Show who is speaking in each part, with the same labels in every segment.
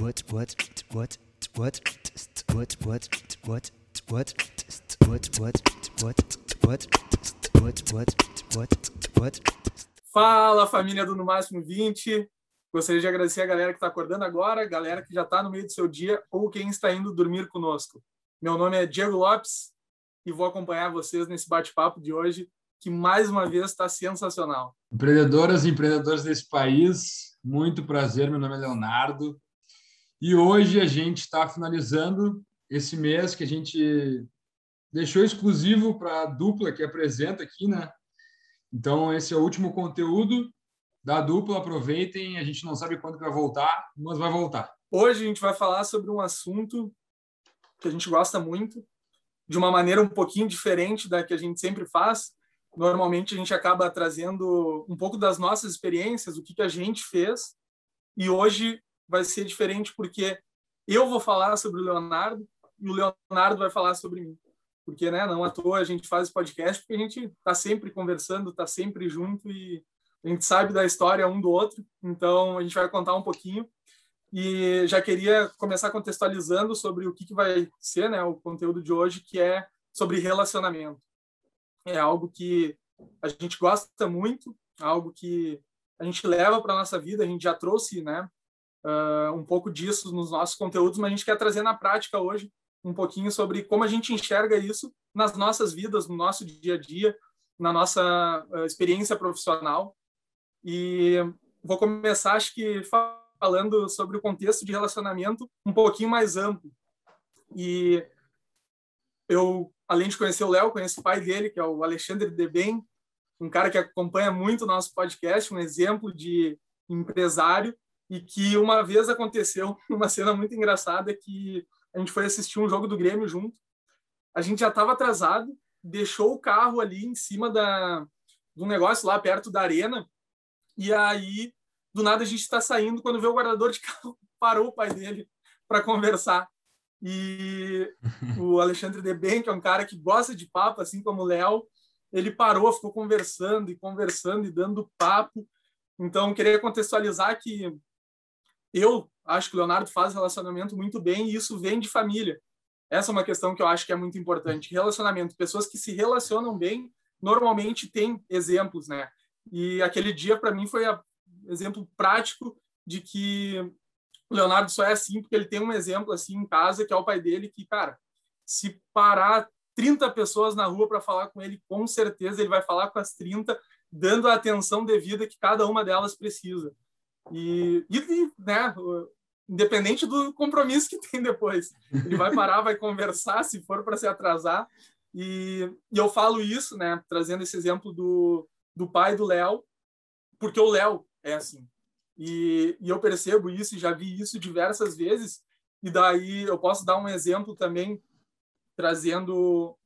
Speaker 1: what what what what what what what what what what what what what what Fala família do No Máximo 20. Gostaria de agradecer a galera que está acordando agora, a galera que já está no meio do seu dia ou quem está indo dormir conosco. Meu nome é Diego Lopes e vou acompanhar vocês nesse bate-papo de hoje, que mais uma vez está sensacional.
Speaker 2: Empreendedoras e empreendedores desse país, muito prazer. Meu nome é Leonardo e hoje a gente está finalizando esse mês que a gente deixou exclusivo para a dupla que apresenta aqui, né? Então, esse é o último conteúdo da dupla. Aproveitem, a gente não sabe quando vai voltar, mas vai voltar.
Speaker 1: Hoje a gente vai falar sobre um assunto que a gente gosta muito, de uma maneira um pouquinho diferente da que a gente sempre faz. Normalmente a gente acaba trazendo um pouco das nossas experiências, o que, que a gente fez. E hoje vai ser diferente porque eu vou falar sobre o Leonardo e o Leonardo vai falar sobre mim. Porque, né, não à toa a gente faz podcast porque a gente está sempre conversando, está sempre junto e a gente sabe da história um do outro. Então, a gente vai contar um pouquinho. E já queria começar contextualizando sobre o que, que vai ser né, o conteúdo de hoje, que é sobre relacionamento. É algo que a gente gosta muito, algo que a gente leva para nossa vida. A gente já trouxe né, uh, um pouco disso nos nossos conteúdos, mas a gente quer trazer na prática hoje um pouquinho sobre como a gente enxerga isso nas nossas vidas, no nosso dia a dia, na nossa uh, experiência profissional. E vou começar, acho que, falando sobre o contexto de relacionamento um pouquinho mais amplo. E eu, além de conhecer o Léo, conheço o pai dele, que é o Alexandre Deben, um cara que acompanha muito o nosso podcast, um exemplo de empresário e que uma vez aconteceu uma cena muito engraçada que a gente foi assistir um jogo do Grêmio junto. A gente já estava atrasado, deixou o carro ali em cima da um negócio lá perto da arena e aí do nada a gente está saindo quando vê o guardador de carro parou o pai dele para conversar e o Alexandre Deben, que é um cara que gosta de papo, assim como o Léo, ele parou, ficou conversando e conversando e dando papo. Então, queria contextualizar que eu acho que o Leonardo faz relacionamento muito bem e isso vem de família. Essa é uma questão que eu acho que é muito importante. Relacionamento, pessoas que se relacionam bem, normalmente têm exemplos, né? E aquele dia para mim foi um exemplo prático de que o Leonardo só é assim porque ele tem um exemplo assim em casa, que é o pai dele, que, cara, se parar 30 pessoas na rua para falar com ele, com certeza ele vai falar com as 30, dando a atenção devida que cada uma delas precisa. E, e né, independente do compromisso que tem depois. Ele vai parar, vai conversar, se for para se atrasar. E, e, eu falo isso, né, trazendo esse exemplo do, do pai do Léo, porque o Léo é assim. E, e eu percebo isso e já vi isso diversas vezes. E daí eu posso dar um exemplo também, trazendo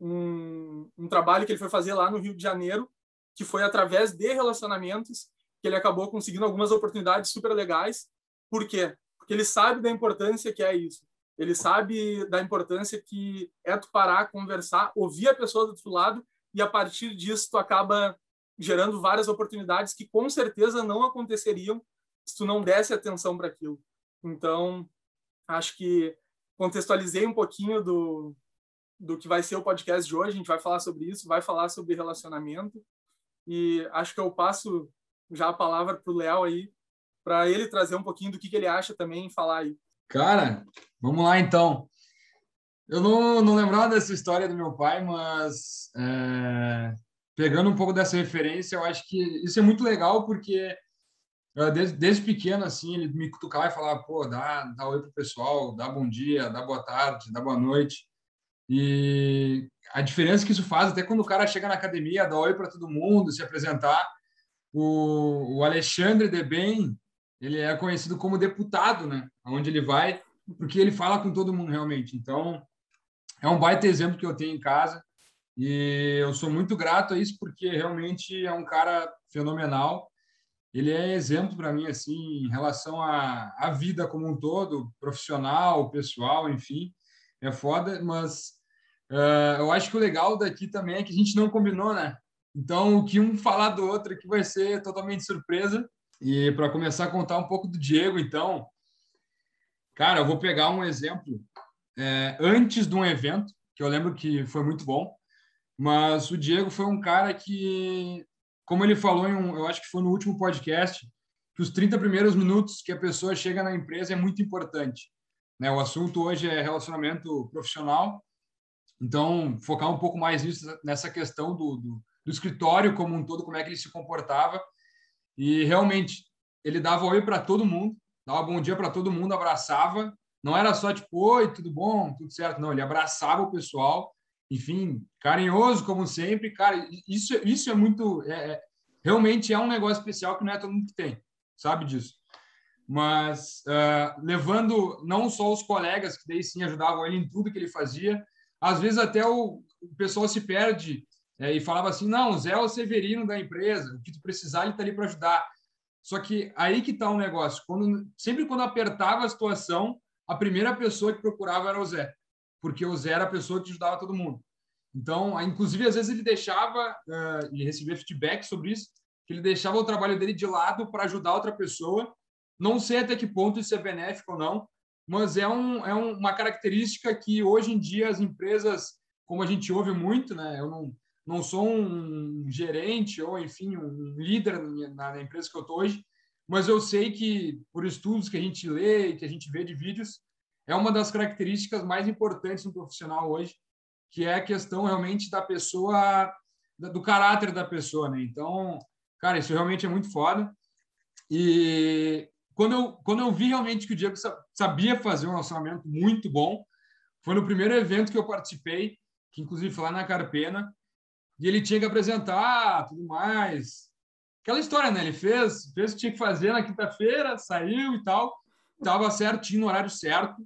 Speaker 1: um, um trabalho que ele foi fazer lá no Rio de Janeiro, que foi através de relacionamentos que ele acabou conseguindo algumas oportunidades super legais. Por quê? Porque ele sabe da importância que é isso. Ele sabe da importância que é tu parar, conversar, ouvir a pessoa do outro lado e a partir disso tu acaba gerando várias oportunidades que com certeza não aconteceriam se tu não desse atenção para aquilo. Então, acho que contextualizei um pouquinho do, do que vai ser o podcast de hoje. A gente vai falar sobre isso, vai falar sobre relacionamento. E acho que eu passo já a palavra para o Léo aí, para ele trazer um pouquinho do que, que ele acha também falar aí.
Speaker 2: Cara, vamos lá então. Eu não, não lembrava dessa história do meu pai, mas é, pegando um pouco dessa referência, eu acho que isso é muito legal porque desde, desde pequeno, assim, ele me cutucava e falava, pô, dá, dá oi pro pessoal, dá bom dia, dá boa tarde, dá boa noite. E a diferença que isso faz, até quando o cara chega na academia, dá oi para todo mundo, se apresentar, o, o Alexandre Deben, ele é conhecido como deputado, né? Onde ele vai, porque ele fala com todo mundo realmente. Então, é um baita exemplo que eu tenho em casa e eu sou muito grato a isso porque realmente é um cara fenomenal. Ele é exemplo para mim assim em relação à, à vida como um todo, profissional, pessoal, enfim, é foda. Mas uh, eu acho que o legal daqui também é que a gente não combinou, né? Então, o que um falar do outro aqui vai ser totalmente surpresa. E para começar a contar um pouco do Diego, então, Cara, eu vou pegar um exemplo é, antes de um evento, que eu lembro que foi muito bom, mas o Diego foi um cara que, como ele falou, em um, eu acho que foi no último podcast, que os 30 primeiros minutos que a pessoa chega na empresa é muito importante. Né? O assunto hoje é relacionamento profissional, então focar um pouco mais nisso, nessa questão do, do, do escritório como um todo, como é que ele se comportava. E realmente, ele dava oi para todo mundo, dava bom dia para todo mundo, abraçava. Não era só tipo, oi, tudo bom, tudo certo. Não, ele abraçava o pessoal, enfim, carinhoso como sempre. Cara, isso, isso é muito. É, é, realmente é um negócio especial que não é todo mundo que tem, sabe disso. Mas uh, levando não só os colegas, que daí sim ajudavam ele em tudo que ele fazia, às vezes até o, o pessoal se perde é, e falava assim: não, o Zé é o Severino da empresa, o que tu precisar, ele está ali para ajudar. Só que aí que está o um negócio. Quando, sempre quando apertava a situação, a primeira pessoa que procurava era o Zé, porque o Zé era a pessoa que ajudava todo mundo. Então, inclusive, às vezes ele deixava, uh, e recebia feedback sobre isso, que ele deixava o trabalho dele de lado para ajudar outra pessoa. Não sei até que ponto isso é benéfico ou não, mas é, um, é um, uma característica que hoje em dia as empresas, como a gente ouve muito, né? Eu não, não sou um gerente ou, enfim, um líder na, na empresa que eu estou hoje, mas eu sei que, por estudos que a gente lê e que a gente vê de vídeos, é uma das características mais importantes no profissional hoje, que é a questão realmente da pessoa, do caráter da pessoa, né? Então, cara, isso realmente é muito foda. E quando eu, quando eu vi realmente que o Diego sabia fazer um relacionamento muito bom, foi no primeiro evento que eu participei, que inclusive foi lá na Carpena, e ele tinha que apresentar tudo mais. Aquela história, né? Ele fez, fez o que tinha que fazer na quinta-feira, saiu e tal, estava certinho no horário certo,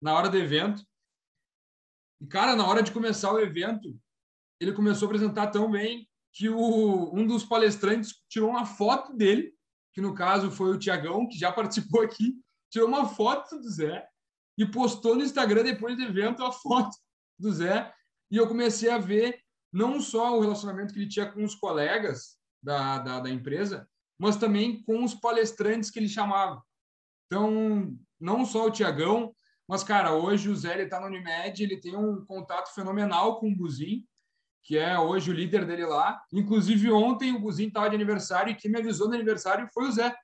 Speaker 2: na hora do evento. E, cara, na hora de começar o evento, ele começou a apresentar tão bem que o, um dos palestrantes tirou uma foto dele, que no caso foi o Tiagão, que já participou aqui, tirou uma foto do Zé e postou no Instagram depois do evento a foto do Zé. E eu comecei a ver não só o relacionamento que ele tinha com os colegas da, da, da empresa, mas também com os palestrantes que ele chamava. Então, não só o Tiagão, mas, cara, hoje o Zé está no Unimed, ele tem um contato fenomenal com o Buzin, que é hoje o líder dele lá. Inclusive, ontem o Buzin estava de aniversário e quem me avisou no aniversário foi o Zé,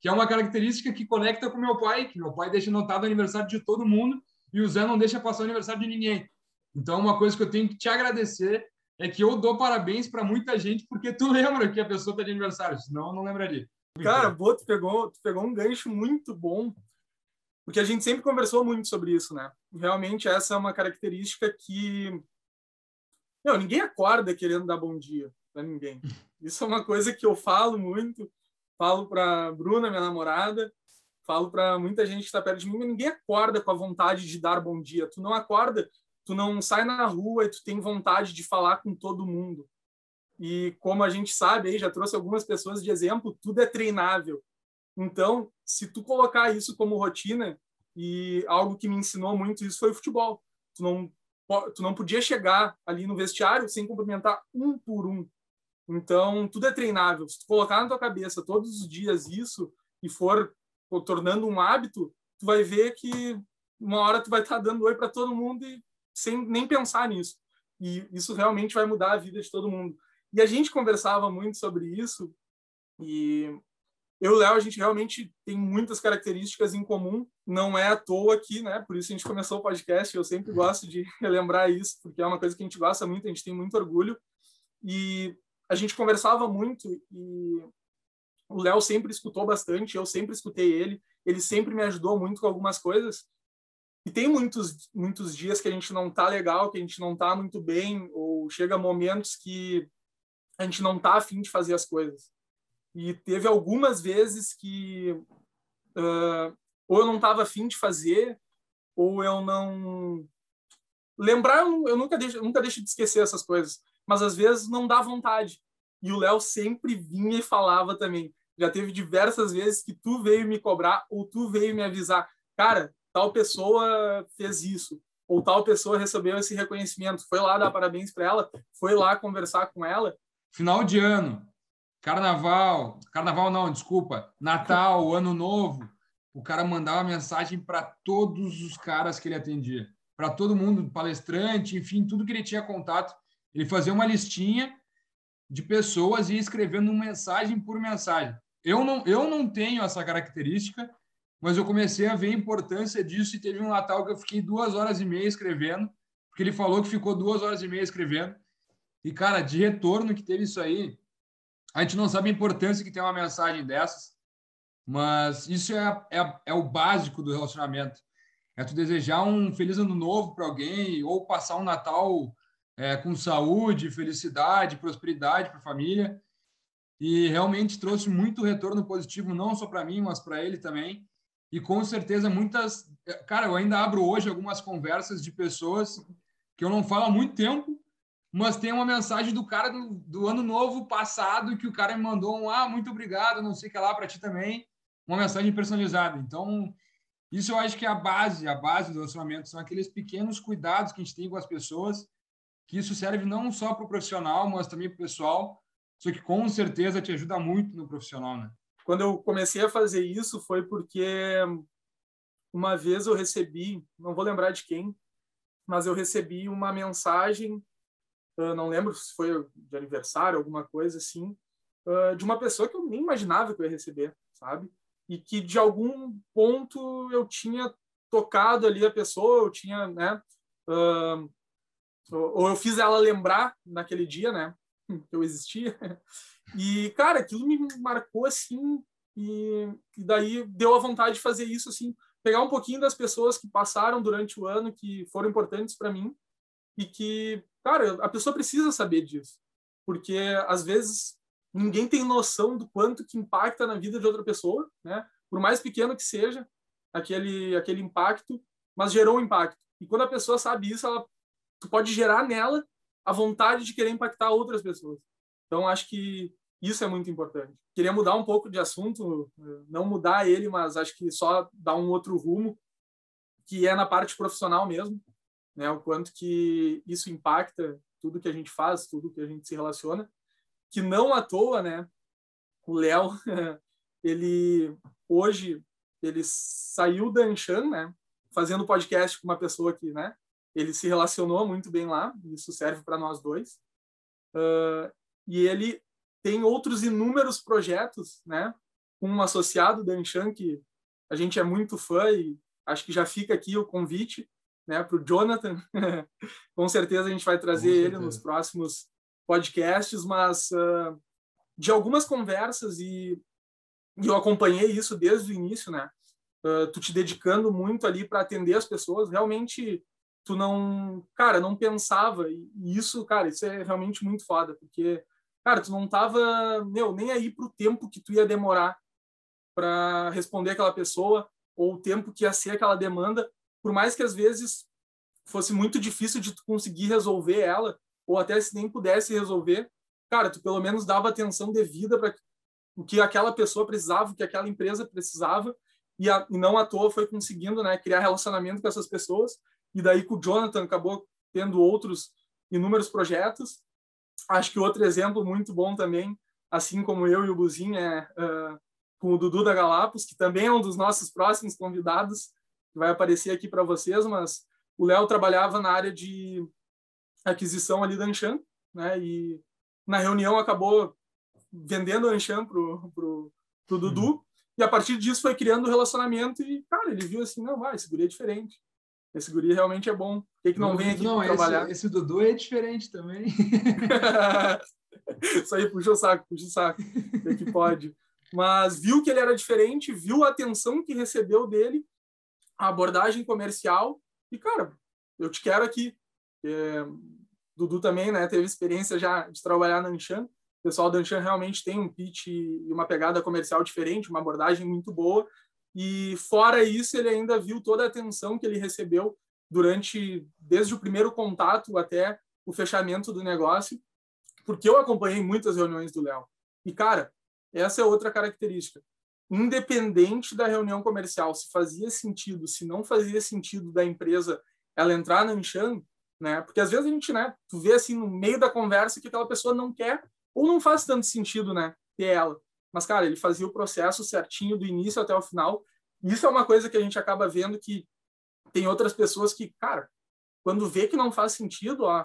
Speaker 2: que é uma característica que conecta com meu pai, que meu pai deixa notado o aniversário de todo mundo e o Zé não deixa passar o aniversário de ninguém. Então, uma coisa que eu tenho que te agradecer é que eu dou parabéns para muita gente porque tu lembra que a pessoa está de aniversário, senão eu não lembraria.
Speaker 1: Cara, boa, tu pegou, tu pegou um gancho muito bom, porque a gente sempre conversou muito sobre isso, né? Realmente essa é uma característica que não, ninguém acorda querendo dar bom dia para ninguém. Isso é uma coisa que eu falo muito, falo para Bruna, minha namorada, falo para muita gente que está perto de mim, mas ninguém acorda com a vontade de dar bom dia. Tu não acorda tu não sai na rua e tu tem vontade de falar com todo mundo. E como a gente sabe, aí já trouxe algumas pessoas de exemplo, tudo é treinável. Então, se tu colocar isso como rotina, e algo que me ensinou muito isso foi o futebol. Tu não, tu não podia chegar ali no vestiário sem cumprimentar um por um. Então, tudo é treinável. Se tu colocar na tua cabeça todos os dias isso e for tornando um hábito, tu vai ver que uma hora tu vai estar dando oi para todo mundo e sem nem pensar nisso. E isso realmente vai mudar a vida de todo mundo. E a gente conversava muito sobre isso e eu e o Léo, a gente realmente tem muitas características em comum, não é à toa aqui, né? Por isso a gente começou o podcast, eu sempre gosto de relembrar isso, porque é uma coisa que a gente gosta muito, a gente tem muito orgulho. E a gente conversava muito e o Léo sempre escutou bastante, eu sempre escutei ele, ele sempre me ajudou muito com algumas coisas. E tem muitos, muitos dias que a gente não tá legal, que a gente não tá muito bem, ou chega momentos que a gente não tá afim de fazer as coisas. E teve algumas vezes que uh, ou eu não tava afim de fazer, ou eu não lembrar, eu nunca deixo, eu nunca deixo de esquecer essas coisas, mas às vezes não dá vontade. E o Léo sempre vinha e falava também. Já teve diversas vezes que tu veio me cobrar ou tu veio me avisar, cara, tal pessoa fez isso, ou tal pessoa recebeu esse reconhecimento, foi lá dar parabéns para ela, foi lá conversar com ela.
Speaker 2: Final de ano, carnaval, carnaval não, desculpa, Natal, Ano Novo, o cara mandava mensagem para todos os caras que ele atendia, para todo mundo, palestrante, enfim, tudo que ele tinha contato. Ele fazia uma listinha de pessoas e ia escrevendo mensagem por mensagem. Eu não, eu não tenho essa característica, mas eu comecei a ver a importância disso e teve um Natal que eu fiquei duas horas e meia escrevendo, porque ele falou que ficou duas horas e meia escrevendo. E, cara, de retorno que teve isso aí, a gente não sabe a importância que tem uma mensagem dessas, mas isso é, é, é o básico do relacionamento. É tu desejar um feliz ano novo para alguém ou passar um Natal é, com saúde, felicidade, prosperidade para a família. E realmente trouxe muito retorno positivo, não só para mim, mas para ele também. E com certeza muitas. Cara, eu ainda abro hoje algumas conversas de pessoas que eu não falo há muito tempo, mas tem uma mensagem do cara do, do ano novo passado que o cara me mandou um ah, muito obrigado, não sei o que lá para ti também, uma mensagem personalizada. Então, isso eu acho que é a base, a base do relacionamento são aqueles pequenos cuidados que a gente tem com as pessoas, que isso serve não só para o profissional, mas também para o pessoal, só que com certeza te ajuda muito no profissional, né?
Speaker 1: Quando eu comecei a fazer isso foi porque uma vez eu recebi, não vou lembrar de quem, mas eu recebi uma mensagem, não lembro se foi de aniversário, alguma coisa assim, de uma pessoa que eu nem imaginava que eu ia receber, sabe? E que de algum ponto eu tinha tocado ali a pessoa, eu tinha, né? ou eu fiz ela lembrar naquele dia, né? Eu existia. E, cara, aquilo me marcou assim. E, e daí deu a vontade de fazer isso, assim, pegar um pouquinho das pessoas que passaram durante o ano, que foram importantes para mim, e que, cara, a pessoa precisa saber disso. Porque, às vezes, ninguém tem noção do quanto que impacta na vida de outra pessoa, né? Por mais pequeno que seja aquele, aquele impacto, mas gerou um impacto. E quando a pessoa sabe isso, ela, tu pode gerar nela a vontade de querer impactar outras pessoas. Então, acho que isso é muito importante. Queria mudar um pouco de assunto, não mudar ele, mas acho que só dar um outro rumo, que é na parte profissional mesmo, né? O quanto que isso impacta tudo que a gente faz, tudo que a gente se relaciona, que não à toa, né? O Léo, ele hoje ele saiu da Anshan, né? Fazendo podcast com uma pessoa que, né? Ele se relacionou muito bem lá, isso serve para nós dois. Uh, e ele tem outros inúmeros projetos, né? Com um associado da Anshan, que a gente é muito fã e acho que já fica aqui o convite, né? Para o Jonathan. Com certeza a gente vai trazer ele nos próximos podcasts, mas uh, de algumas conversas e, e, eu acompanhei isso desde o início, né? Uh, tu te dedicando muito ali para atender as pessoas, realmente tu não, cara, não pensava. E isso, cara, isso é realmente muito foda, porque cara, tu não tava, meu, nem aí pro tempo que tu ia demorar para responder aquela pessoa ou o tempo que ia ser aquela demanda, por mais que às vezes fosse muito difícil de tu conseguir resolver ela, ou até se nem pudesse resolver, cara, tu pelo menos dava atenção devida para o que aquela pessoa precisava, o que aquela empresa precisava, e, a, e não à toa foi conseguindo né, criar relacionamento com essas pessoas, e daí com o Jonathan acabou tendo outros inúmeros projetos, Acho que outro exemplo muito bom também, assim como eu e o Buzinho, é uh, com o Dudu da Galapos, que também é um dos nossos próximos convidados, que vai aparecer aqui para vocês, mas o Léo trabalhava na área de aquisição ali da Anshan, né? E na reunião acabou vendendo a Anshan pro, pro, pro Dudu, uhum. e a partir disso foi criando um relacionamento e, cara, ele viu assim, não, vai, esse guri é diferente. Esse guri realmente é bom. Por que, que não, não vem aqui não, esse, trabalhar?
Speaker 2: Esse Dudu é diferente também.
Speaker 1: Isso aí, puxa o saco, puxa o saco. É que pode. Mas viu que ele era diferente, viu a atenção que recebeu dele, a abordagem comercial. E, cara, eu te quero aqui. É, Dudu também né, teve experiência já de trabalhar na Anshan. O pessoal da Anshan realmente tem um pitch e uma pegada comercial diferente, uma abordagem muito boa. E fora isso, ele ainda viu toda a atenção que ele recebeu durante desde o primeiro contato até o fechamento do negócio, porque eu acompanhei muitas reuniões do Léo. E cara, essa é outra característica. Independente da reunião comercial, se fazia sentido, se não fazia sentido da empresa ela entrar na Anshan, né? Porque às vezes a gente, né, tu vê assim no meio da conversa que aquela pessoa não quer ou não faz tanto sentido, né, ter ela. Mas, cara, ele fazia o processo certinho do início até o final isso é uma coisa que a gente acaba vendo que tem outras pessoas que, cara, quando vê que não faz sentido, ó,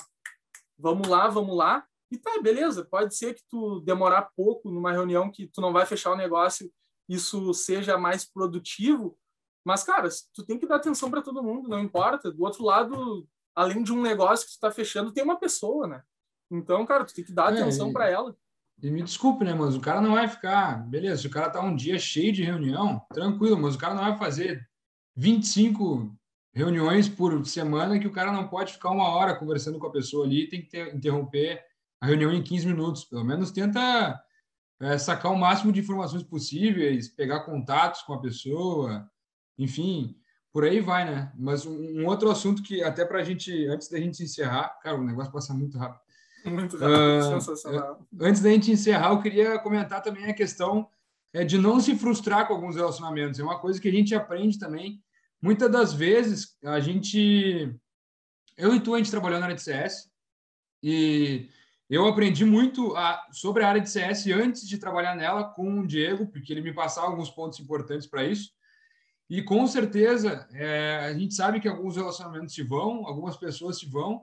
Speaker 1: vamos lá, vamos lá, e tá, beleza, pode ser que tu demorar pouco numa reunião que tu não vai fechar o negócio, isso seja mais produtivo, mas, cara, tu tem que dar atenção para todo mundo, não importa. Do outro lado, além de um negócio que tu tá fechando, tem uma pessoa, né? Então, cara, tu tem que dar é, atenção para ela.
Speaker 2: E me desculpe, né, mas o cara não vai ficar, beleza, se o cara tá um dia cheio de reunião, tranquilo, mas o cara não vai fazer 25 reuniões por semana que o cara não pode ficar uma hora conversando com a pessoa ali, tem que ter, interromper a reunião em 15 minutos. Pelo menos tenta é, sacar o máximo de informações possíveis, pegar contatos com a pessoa, enfim, por aí vai, né? Mas um, um outro assunto que até para a gente, antes da gente encerrar, cara, o negócio passa muito rápido.
Speaker 1: Muito rápido, uh, sensacional.
Speaker 2: Antes da gente encerrar, eu queria comentar também a questão é, de não se frustrar com alguns relacionamentos. É uma coisa que a gente aprende também. Muitas das vezes, a gente... Eu e tu, a gente trabalhou na área de CS e eu aprendi muito a, sobre a área de CS antes de trabalhar nela com o Diego, porque ele me passava alguns pontos importantes para isso. E com certeza, é, a gente sabe que alguns relacionamentos se vão, algumas pessoas se vão,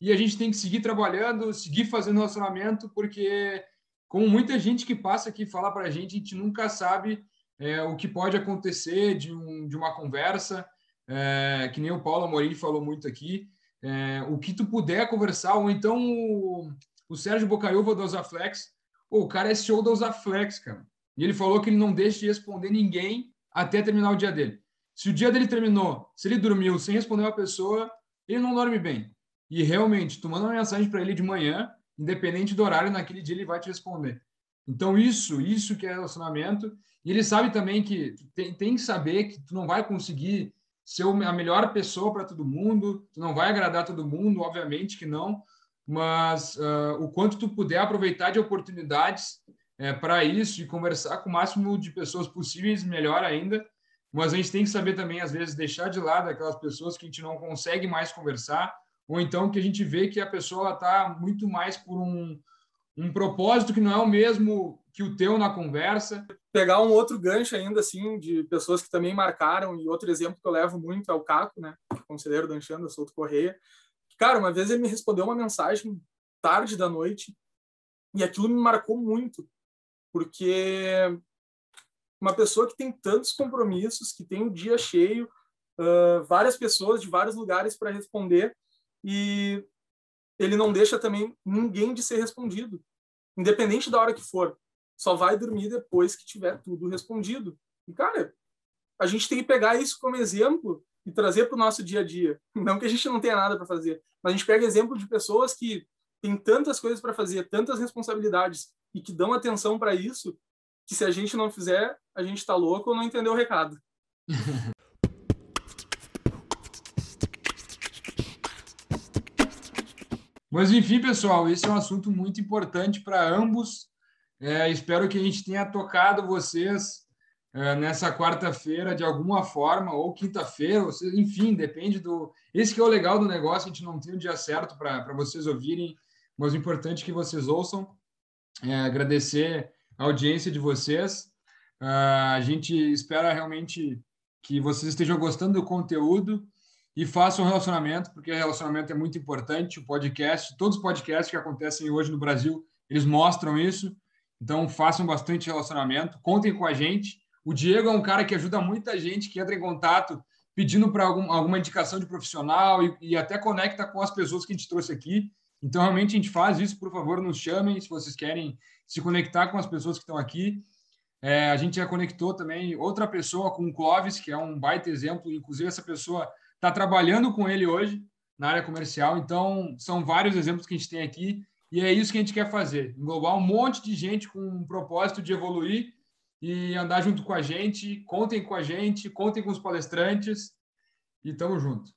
Speaker 2: e a gente tem que seguir trabalhando, seguir fazendo relacionamento, porque, como muita gente que passa aqui fala para a gente, a gente nunca sabe é, o que pode acontecer de, um, de uma conversa, é, que nem o Paulo Amorim falou muito aqui, é, o que tu puder conversar, ou então o, o Sérgio Bocaiúva do Osaflex, o cara é show da Osaflex, cara. E ele falou que ele não deixa de responder ninguém até terminar o dia dele. Se o dia dele terminou, se ele dormiu sem responder uma pessoa, ele não dorme bem. E realmente, tu manda uma mensagem para ele de manhã, independente do horário, naquele dia ele vai te responder. Então, isso, isso que é relacionamento. E ele sabe também que tem, tem que saber que tu não vai conseguir ser a melhor pessoa para todo mundo, tu não vai agradar todo mundo, obviamente que não, mas uh, o quanto tu puder aproveitar de oportunidades é, para isso e conversar com o máximo de pessoas possíveis, melhor ainda. Mas a gente tem que saber também, às vezes, deixar de lado aquelas pessoas que a gente não consegue mais conversar, ou então que a gente vê que a pessoa está muito mais por um, um propósito que não é o mesmo que o teu na conversa.
Speaker 1: Pegar um outro gancho ainda, assim, de pessoas que também marcaram, e outro exemplo que eu levo muito é o Caco, né? Conselheiro do Anchanda, Souto Correia, Cara, uma vez ele me respondeu uma mensagem tarde da noite e aquilo me marcou muito, porque uma pessoa que tem tantos compromissos, que tem o um dia cheio, uh, várias pessoas de vários lugares para responder e ele não deixa também ninguém de ser respondido, independente da hora que for. Só vai dormir depois que tiver tudo respondido. E, cara, a gente tem que pegar isso como exemplo e trazer para o nosso dia a dia. Não que a gente não tenha nada para fazer, mas a gente pega exemplo de pessoas que têm tantas coisas para fazer, tantas responsabilidades e que dão atenção para isso, que se a gente não fizer, a gente está louco ou não entendeu o recado.
Speaker 2: Mas enfim, pessoal, esse é um assunto muito importante para ambos. É, espero que a gente tenha tocado vocês é, nessa quarta-feira de alguma forma, ou quinta-feira, enfim, depende do. Esse que é o legal do negócio, a gente não tem o dia certo para vocês ouvirem, mas o importante é que vocês ouçam. É, agradecer a audiência de vocês. Uh, a gente espera realmente que vocês estejam gostando do conteúdo e façam um relacionamento, porque relacionamento é muito importante. O podcast, todos os podcasts que acontecem hoje no Brasil, eles mostram isso. Então, façam bastante relacionamento, contem com a gente. O Diego é um cara que ajuda muita gente que entra em contato pedindo para algum, alguma indicação de profissional e, e, até conecta com as pessoas que a gente trouxe aqui. Então, realmente, a gente faz isso. Por favor, nos chamem se vocês querem se conectar com as pessoas que estão aqui. É, a gente já conectou também outra pessoa com o Clóvis, que é um baita exemplo. Inclusive, essa pessoa está trabalhando com ele hoje na área comercial. Então, são vários exemplos que a gente tem aqui. E é isso que a gente quer fazer: englobar um monte de gente com um propósito de evoluir e andar junto com a gente. Contem com a gente, contem com os palestrantes e tamo junto.